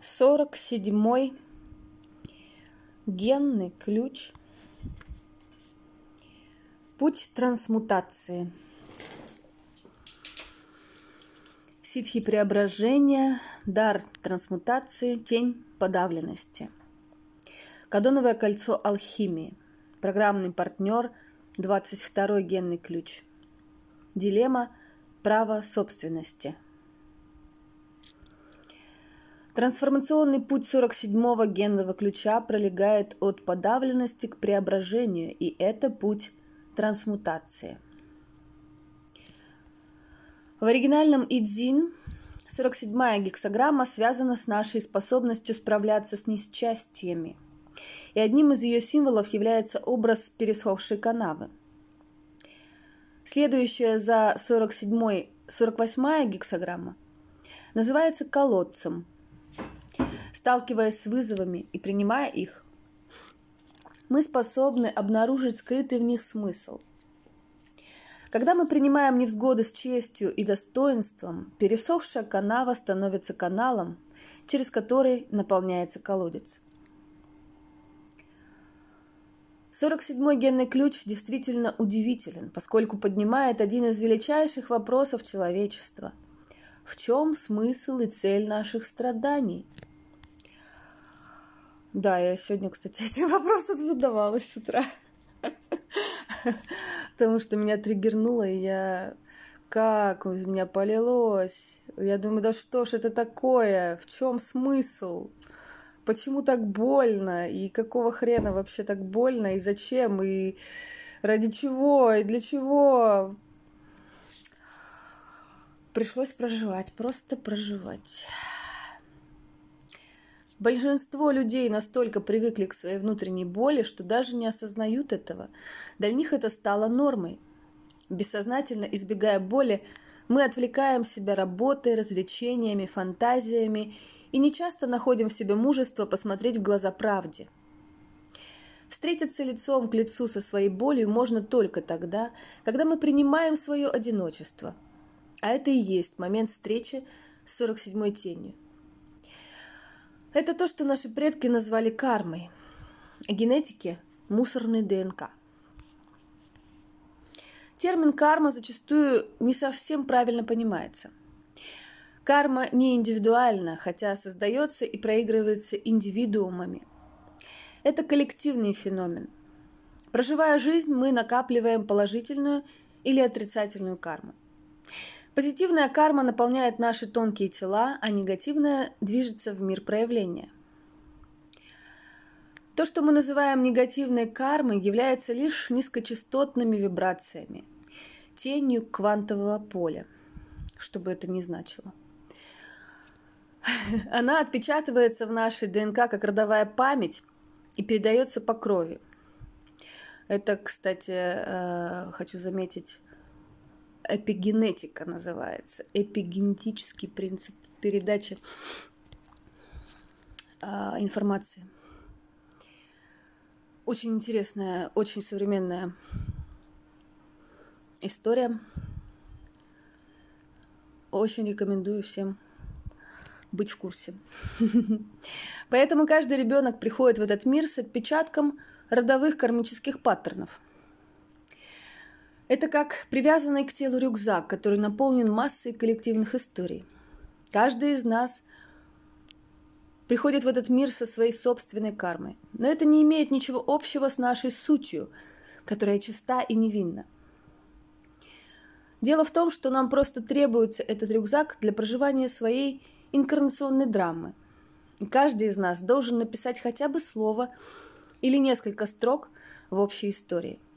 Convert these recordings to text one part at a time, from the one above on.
сорок седьмой генный ключ. Путь трансмутации. Ситхи преображения дар трансмутации тень подавленности. Кадоновое кольцо алхимии. Программный партнер 22 генный ключ. Дилемма право собственности – Трансформационный путь 47-го генного ключа пролегает от подавленности к преображению, и это путь трансмутации. В оригинальном Идзин 47-я гексограмма связана с нашей способностью справляться с несчастьями. И одним из ее символов является образ пересохшей канавы. Следующая за 47-й, 48-я гексограмма называется колодцем – сталкиваясь с вызовами и принимая их, мы способны обнаружить скрытый в них смысл. Когда мы принимаем невзгоды с честью и достоинством, пересохшая канава становится каналом, через который наполняется колодец. 47-й генный ключ действительно удивителен, поскольку поднимает один из величайших вопросов человечества. В чем смысл и цель наших страданий – да, я сегодня, кстати, этим вопросом задавалась с утра. Потому что меня триггернуло, и я... Как из меня полилось? Я думаю, да что ж это такое? В чем смысл? Почему так больно? И какого хрена вообще так больно? И зачем? И ради чего? И для чего? Пришлось проживать, просто проживать. Большинство людей настолько привыкли к своей внутренней боли, что даже не осознают этого. Для них это стало нормой. Бессознательно избегая боли, мы отвлекаем себя работой, развлечениями, фантазиями и нечасто находим в себе мужество посмотреть в глаза правде. Встретиться лицом к лицу со своей болью можно только тогда, когда мы принимаем свое одиночество. А это и есть момент встречи с 47-й тенью – это то, что наши предки назвали кармой. Генетики – мусорный ДНК. Термин карма зачастую не совсем правильно понимается. Карма не индивидуальна, хотя создается и проигрывается индивидуумами. Это коллективный феномен. Проживая жизнь, мы накапливаем положительную или отрицательную карму. Позитивная карма наполняет наши тонкие тела, а негативная движется в мир проявления. То, что мы называем негативной кармой, является лишь низкочастотными вибрациями, тенью квантового поля, что бы это ни значило. Она отпечатывается в нашей ДНК как родовая память и передается по крови. Это, кстати, э, хочу заметить, эпигенетика называется, эпигенетический принцип передачи а, информации. Очень интересная, очень современная история. Очень рекомендую всем быть в курсе. Поэтому каждый ребенок приходит в этот мир с отпечатком родовых кармических паттернов – это как привязанный к телу рюкзак, который наполнен массой коллективных историй. Каждый из нас приходит в этот мир со своей собственной кармой. Но это не имеет ничего общего с нашей сутью, которая чиста и невинна. Дело в том, что нам просто требуется этот рюкзак для проживания своей инкарнационной драмы. И каждый из нас должен написать хотя бы слово или несколько строк в общей истории –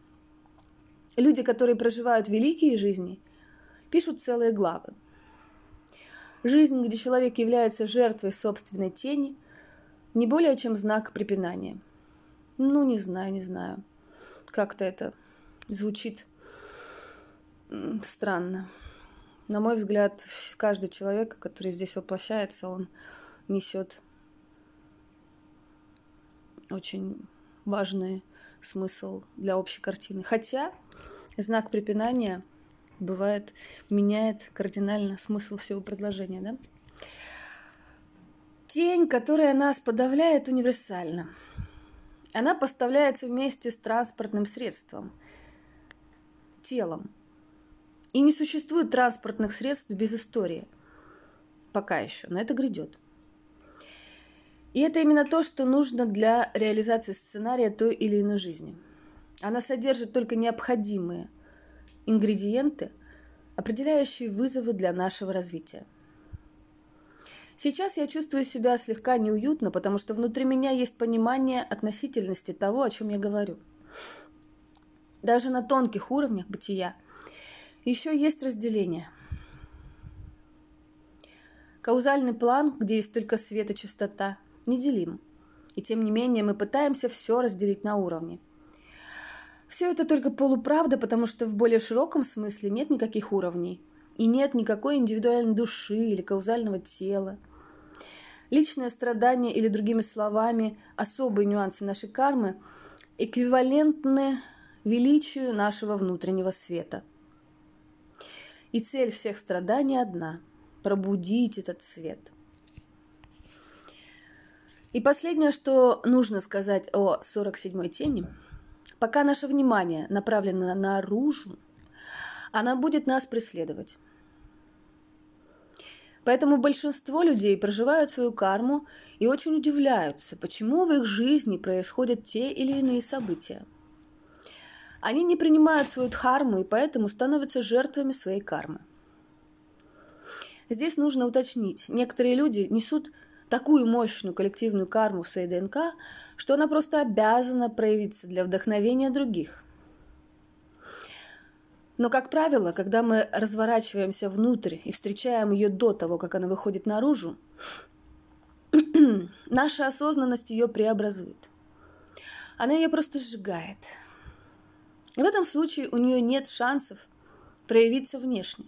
Люди, которые проживают великие жизни, пишут целые главы. Жизнь, где человек является жертвой собственной тени, не более чем знак препинания. Ну, не знаю, не знаю. Как-то это звучит странно. На мой взгляд, каждый человек, который здесь воплощается, он несет очень важный смысл для общей картины. Хотя знак препинания бывает меняет кардинально смысл всего предложения, да? Тень, которая нас подавляет, универсальна. Она поставляется вместе с транспортным средством, телом. И не существует транспортных средств без истории. Пока еще, но это грядет. И это именно то, что нужно для реализации сценария той или иной жизни. Она содержит только необходимые ингредиенты, определяющие вызовы для нашего развития. Сейчас я чувствую себя слегка неуютно, потому что внутри меня есть понимание относительности того, о чем я говорю. Даже на тонких уровнях бытия еще есть разделение. Каузальный план, где есть только свет и чистота – неделим. И тем не менее мы пытаемся все разделить на уровне. Все это только полуправда, потому что в более широком смысле нет никаких уровней. И нет никакой индивидуальной души или каузального тела. Личное страдание или, другими словами, особые нюансы нашей кармы эквивалентны величию нашего внутреннего света. И цель всех страданий одна – пробудить этот свет – и последнее, что нужно сказать о 47-й тени. Пока наше внимание направлено наружу, она будет нас преследовать. Поэтому большинство людей проживают свою карму и очень удивляются, почему в их жизни происходят те или иные события. Они не принимают свою дхарму и поэтому становятся жертвами своей кармы. Здесь нужно уточнить, некоторые люди несут такую мощную коллективную карму в своей ДНК, что она просто обязана проявиться для вдохновения других. Но, как правило, когда мы разворачиваемся внутрь и встречаем ее до того, как она выходит наружу, наша осознанность ее преобразует. Она ее просто сжигает. И в этом случае у нее нет шансов проявиться внешне.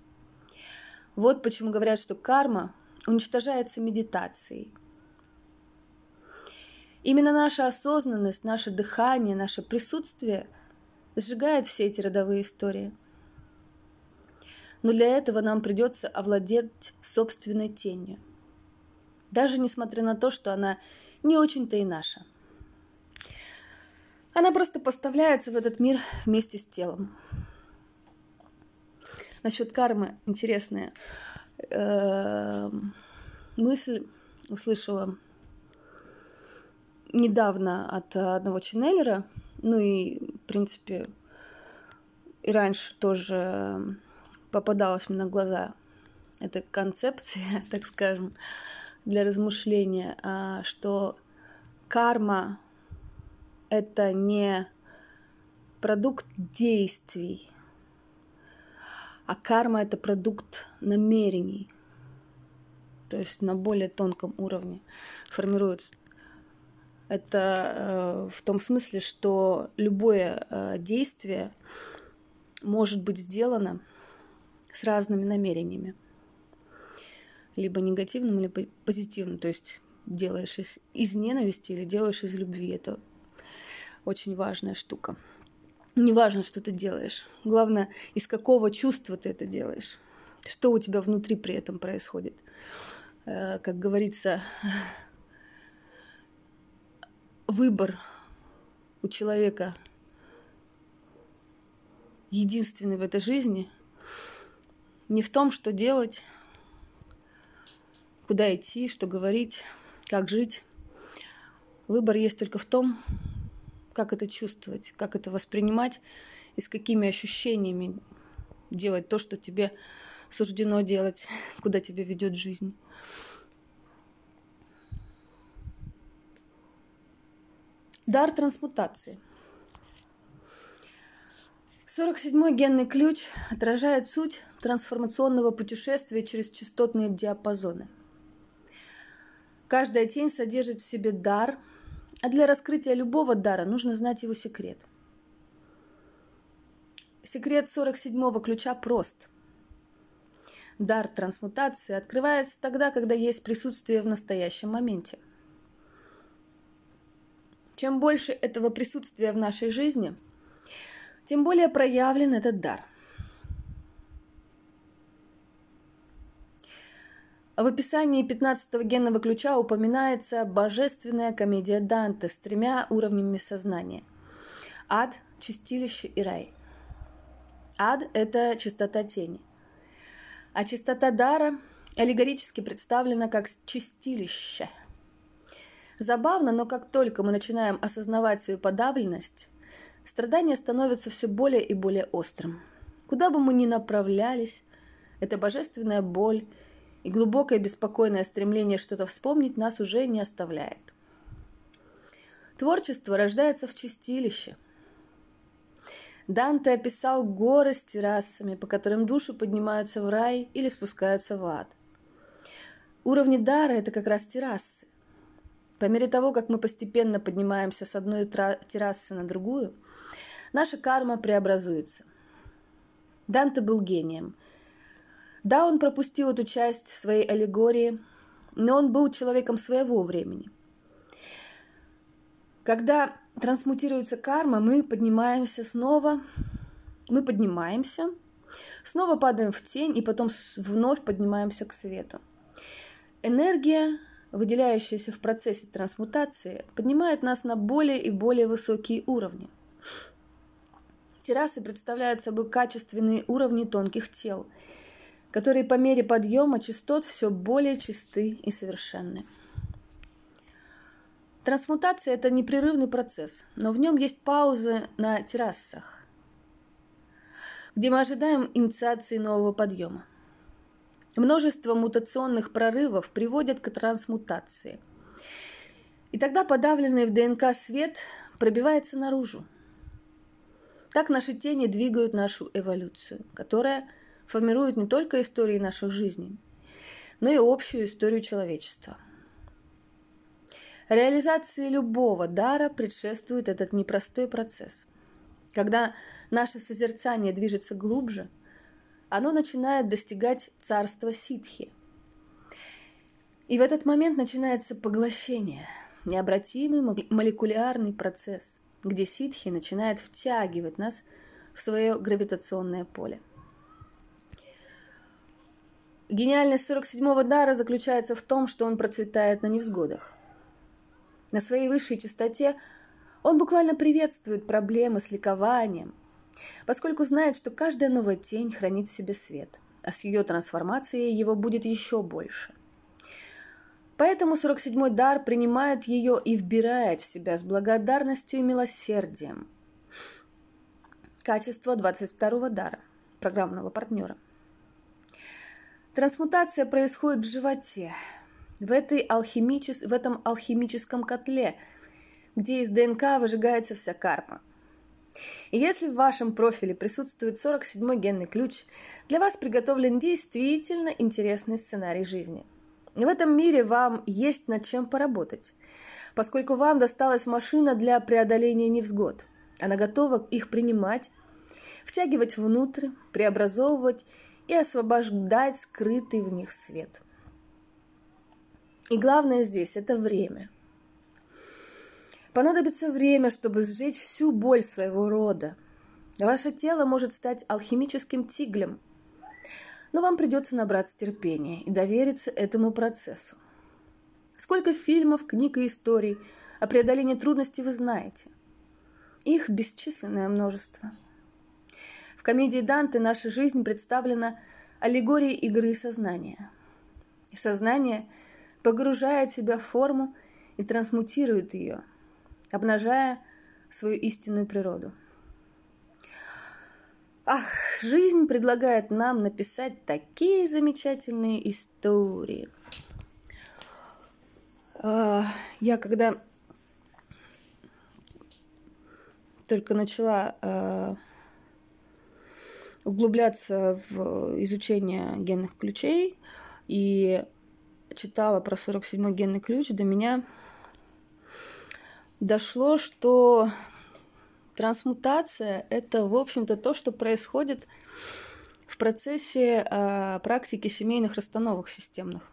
Вот почему говорят, что карма уничтожается медитацией. Именно наша осознанность, наше дыхание, наше присутствие сжигает все эти родовые истории. Но для этого нам придется овладеть собственной тенью. Даже несмотря на то, что она не очень-то и наша. Она просто поставляется в этот мир вместе с телом. Насчет кармы интересная. Эм, мысль услышала недавно от одного ченнелера, ну и, в принципе, и раньше тоже попадалась мне на глаза эта концепция, так скажем, для размышления, а, что карма — это не продукт действий, а карма это продукт намерений. То есть на более тонком уровне формируется. Это э, в том смысле, что любое э, действие может быть сделано с разными намерениями. Либо негативным, либо позитивным. То есть делаешь из, из ненависти или делаешь из любви. Это очень важная штука. Неважно, что ты делаешь. Главное, из какого чувства ты это делаешь. Что у тебя внутри при этом происходит. Э, как говорится, выбор у человека единственный в этой жизни не в том, что делать, куда идти, что говорить, как жить. Выбор есть только в том, как это чувствовать, как это воспринимать и с какими ощущениями делать то, что тебе суждено делать, куда тебя ведет жизнь. Дар трансмутации. 47-й генный ключ отражает суть трансформационного путешествия через частотные диапазоны. Каждая тень содержит в себе дар – а для раскрытия любого дара нужно знать его секрет. Секрет 47-го ключа прост. Дар трансмутации открывается тогда, когда есть присутствие в настоящем моменте. Чем больше этого присутствия в нашей жизни, тем более проявлен этот дар. В описании 15-го генного ключа упоминается божественная комедия Данте с тремя уровнями сознания. Ад, чистилище и рай. Ад – это чистота тени. А чистота дара аллегорически представлена как чистилище. Забавно, но как только мы начинаем осознавать свою подавленность, страдание становится все более и более острым. Куда бы мы ни направлялись, эта божественная боль – и глубокое беспокойное стремление что-то вспомнить нас уже не оставляет. Творчество рождается в чистилище. Данте описал горы с террасами, по которым души поднимаются в рай или спускаются в ад. Уровни дара – это как раз террасы. По мере того, как мы постепенно поднимаемся с одной террасы на другую, наша карма преобразуется. Данте был гением – да, он пропустил эту часть в своей аллегории, но он был человеком своего времени. Когда трансмутируется карма, мы поднимаемся снова, мы поднимаемся, снова падаем в тень и потом вновь поднимаемся к свету. Энергия, выделяющаяся в процессе трансмутации, поднимает нас на более и более высокие уровни. Террасы представляют собой качественные уровни тонких тел – которые по мере подъема частот все более чисты и совершенны. Трансмутация – это непрерывный процесс, но в нем есть паузы на террасах, где мы ожидаем инициации нового подъема. Множество мутационных прорывов приводят к трансмутации. И тогда подавленный в ДНК свет пробивается наружу. Так наши тени двигают нашу эволюцию, которая – формируют не только истории наших жизней, но и общую историю человечества. Реализации любого дара предшествует этот непростой процесс. Когда наше созерцание движется глубже, оно начинает достигать царства ситхи. И в этот момент начинается поглощение, необратимый молекулярный процесс, где ситхи начинает втягивать нас в свое гравитационное поле – Гениальность 47-го дара заключается в том, что он процветает на невзгодах. На своей высшей частоте он буквально приветствует проблемы с ликованием, поскольку знает, что каждая новая тень хранит в себе свет, а с ее трансформацией его будет еще больше. Поэтому 47-й дар принимает ее и вбирает в себя с благодарностью и милосердием. Качество 22-го дара, программного партнера – Трансмутация происходит в животе, в, этой алхимичес... в этом алхимическом котле, где из ДНК выжигается вся карма. И если в вашем профиле присутствует 47-й генный ключ, для вас приготовлен действительно интересный сценарий жизни. В этом мире вам есть над чем поработать, поскольку вам досталась машина для преодоления невзгод. Она готова их принимать, втягивать внутрь, преобразовывать и освобождать скрытый в них свет. И главное здесь – это время. Понадобится время, чтобы сжечь всю боль своего рода. Ваше тело может стать алхимическим тиглем, но вам придется набраться терпения и довериться этому процессу. Сколько фильмов, книг и историй о преодолении трудностей вы знаете? Их бесчисленное множество – в комедии Данте наша жизнь представлена аллегорией игры сознания. Сознание погружает себя в форму и трансмутирует ее, обнажая свою истинную природу. Ах, жизнь предлагает нам написать такие замечательные истории. А, я когда только начала а, углубляться в изучение генных ключей и читала про 47-й генный ключ, до меня дошло, что трансмутация – это, в общем-то, то, что происходит в процессе э, практики семейных расстановок системных,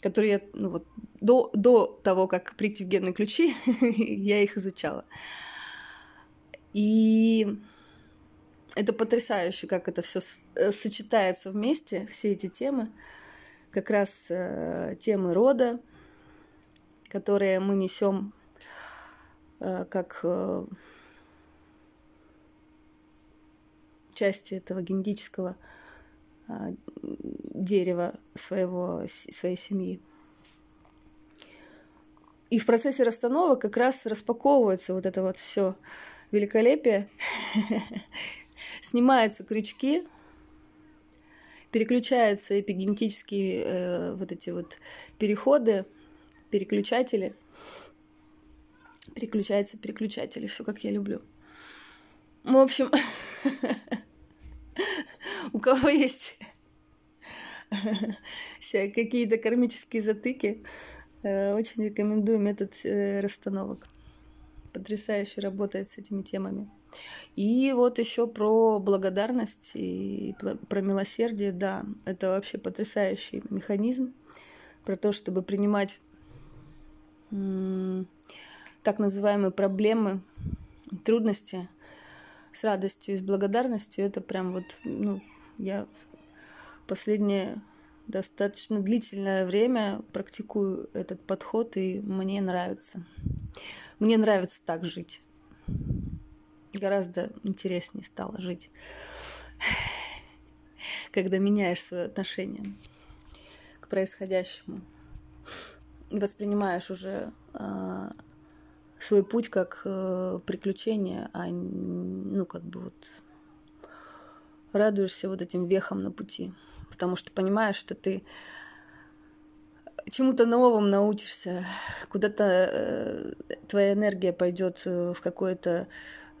которые ну, вот, до, до того, как прийти в генные ключи, я их изучала. И это потрясающе, как это все э, сочетается вместе, все эти темы. как раз э, темы рода, которые мы несем э, как э, части этого генетического э, дерева своего, своей семьи. И в процессе расстановок как раз распаковывается вот это вот все великолепие, снимаются крючки, переключаются эпигенетические э, вот эти вот переходы, переключатели. Переключаются переключатели, все как я люблю. В общем, у кого есть какие-то кармические затыки, э, очень рекомендую метод э, расстановок. Потрясающе работает с этими темами. И вот еще про благодарность и про милосердие, да, это вообще потрясающий механизм про то, чтобы принимать так называемые проблемы, трудности с радостью и с благодарностью. Это прям вот, ну, я последнее достаточно длительное время практикую этот подход, и мне нравится. Мне нравится так жить гораздо интереснее стало жить, когда меняешь свое отношение к происходящему. И воспринимаешь уже э, свой путь как э, приключение, а ну как бы вот радуешься вот этим вехам на пути, потому что понимаешь, что ты чему-то новому научишься, куда-то э, твоя энергия пойдет э, в какое-то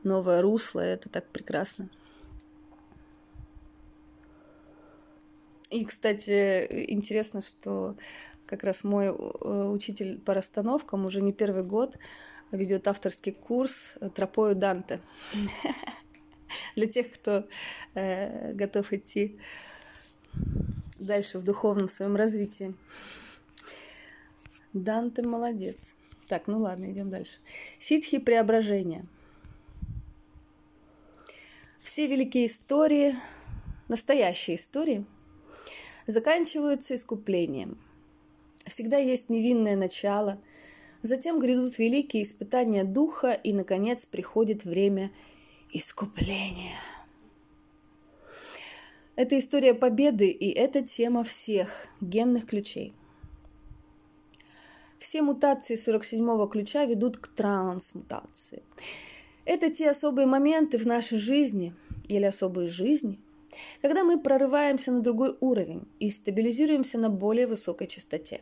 новое русло, это так прекрасно. И, кстати, интересно, что как раз мой э, учитель по расстановкам уже не первый год ведет авторский курс «Тропою Данте». Для тех, кто э, готов идти дальше в духовном своем развитии. Данте молодец. Так, ну ладно, идем дальше. Ситхи преображения – все великие истории, настоящие истории, заканчиваются искуплением. Всегда есть невинное начало, затем грядут великие испытания духа, и, наконец, приходит время искупления. Это история победы, и это тема всех генных ключей. Все мутации 47-го ключа ведут к трансмутации. Это те особые моменты в нашей жизни или особые жизни, когда мы прорываемся на другой уровень и стабилизируемся на более высокой частоте.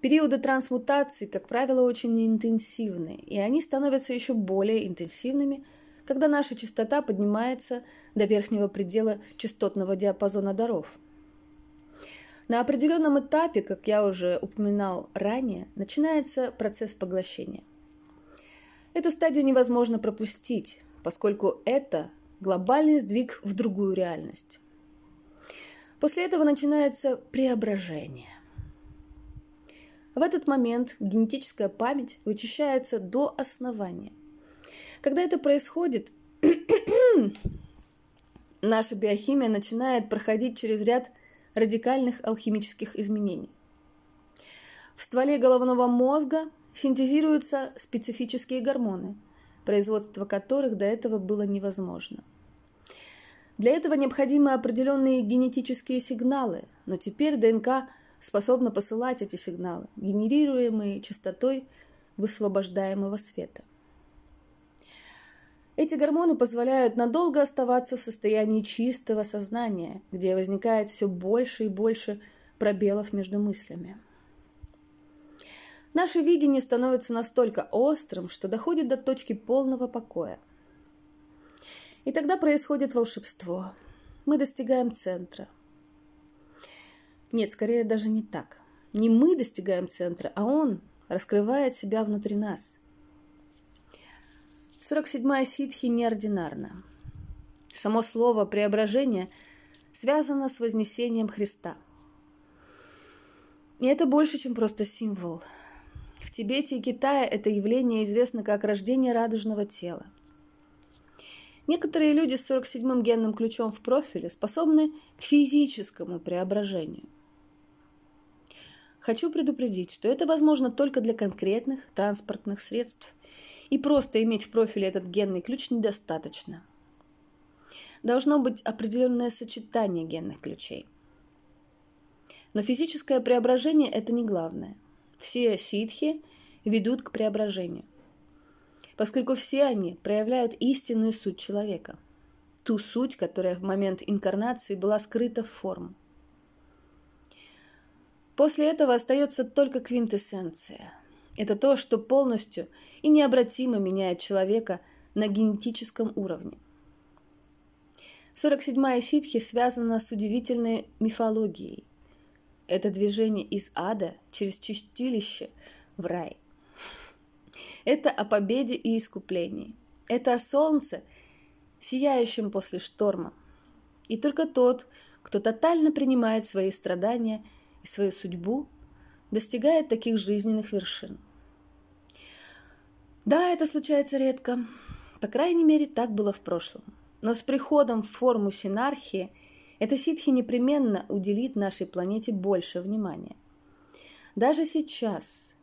Периоды трансмутации, как правило, очень интенсивны, и они становятся еще более интенсивными, когда наша частота поднимается до верхнего предела частотного диапазона даров. На определенном этапе, как я уже упоминал ранее, начинается процесс поглощения. Эту стадию невозможно пропустить, поскольку это глобальный сдвиг в другую реальность. После этого начинается преображение. В этот момент генетическая память вычищается до основания. Когда это происходит, наша биохимия начинает проходить через ряд радикальных алхимических изменений. В стволе головного мозга синтезируются специфические гормоны, производство которых до этого было невозможно. Для этого необходимы определенные генетические сигналы, но теперь ДНК способна посылать эти сигналы, генерируемые частотой высвобождаемого света. Эти гормоны позволяют надолго оставаться в состоянии чистого сознания, где возникает все больше и больше пробелов между мыслями. Наше видение становится настолько острым, что доходит до точки полного покоя. И тогда происходит волшебство. Мы достигаем центра. Нет, скорее даже не так. Не мы достигаем центра, а он раскрывает себя внутри нас. 47-я ситхи неординарна. Само слово «преображение» связано с вознесением Христа. И это больше, чем просто символ – Тибете и Китае это явление известно как рождение радужного тела. Некоторые люди с 47-м генным ключом в профиле способны к физическому преображению. Хочу предупредить, что это возможно только для конкретных транспортных средств, и просто иметь в профиле этот генный ключ недостаточно. Должно быть определенное сочетание генных ключей. Но физическое преображение – это не главное. Все ситхи ведут к преображению, поскольку все они проявляют истинную суть человека, ту суть, которая в момент инкарнации была скрыта в форму. После этого остается только квинтэссенция. Это то, что полностью и необратимо меняет человека на генетическом уровне. 47-я ситхи связана с удивительной мифологией. Это движение из ада через чистилище в рай. Это о победе и искуплении. Это о солнце, сияющем после шторма. И только тот, кто тотально принимает свои страдания – и свою судьбу, достигает таких жизненных вершин. Да, это случается редко. По крайней мере, так было в прошлом. Но с приходом в форму синархии эта ситхи непременно уделит нашей планете больше внимания. Даже сейчас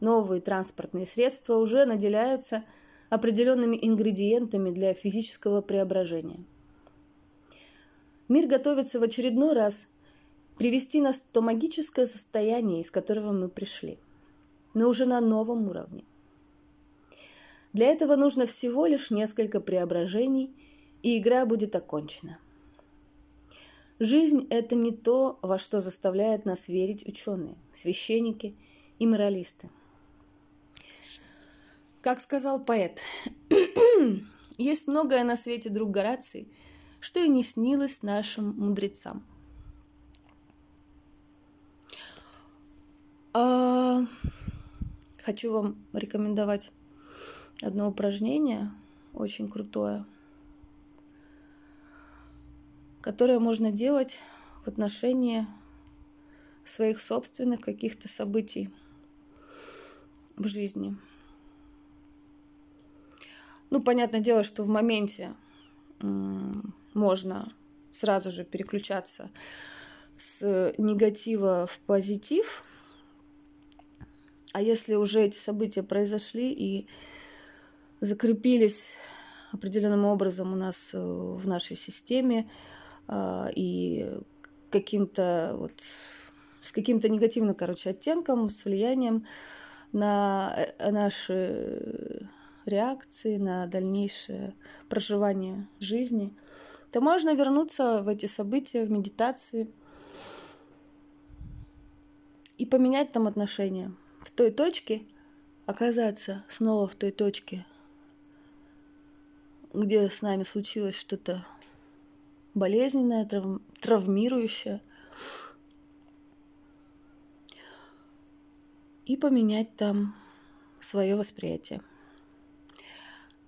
новые транспортные средства уже наделяются определенными ингредиентами для физического преображения. Мир готовится в очередной раз привести нас в то магическое состояние, из которого мы пришли, но уже на новом уровне. Для этого нужно всего лишь несколько преображений, и игра будет окончена. Жизнь – это не то, во что заставляют нас верить ученые, священники и моралисты. Как сказал поэт, есть многое на свете, друг Гораций, что и не снилось нашим мудрецам – А, хочу вам рекомендовать одно упражнение, очень крутое, которое можно делать в отношении своих собственных каких-то событий в жизни. Ну, понятное дело, что в моменте можно сразу же переключаться с негатива в позитив – а если уже эти события произошли и закрепились определенным образом у нас э, в нашей системе а, и каким-то вот с каким-то негативным, короче, оттенком, с влиянием на э, наши реакции, на дальнейшее проживание жизни, то можно вернуться в эти события, в медитации и поменять там отношения в той точке, оказаться снова в той точке, где с нами случилось что-то болезненное, трав... травмирующее, и поменять там свое восприятие.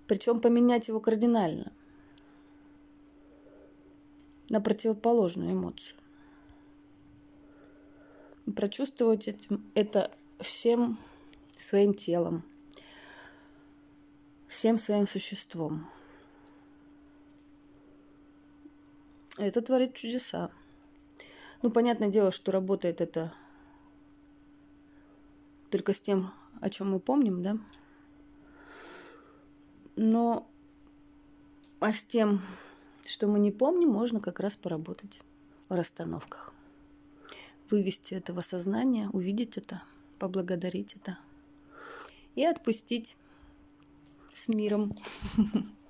Причем поменять его кардинально на противоположную эмоцию. Прочувствовать это всем своим телом, всем своим существом. Это творит чудеса. Ну, понятное дело, что работает это только с тем, о чем мы помним, да? Но а с тем, что мы не помним, можно как раз поработать в расстановках. Вывести этого сознания, увидеть это – поблагодарить это и отпустить с миром.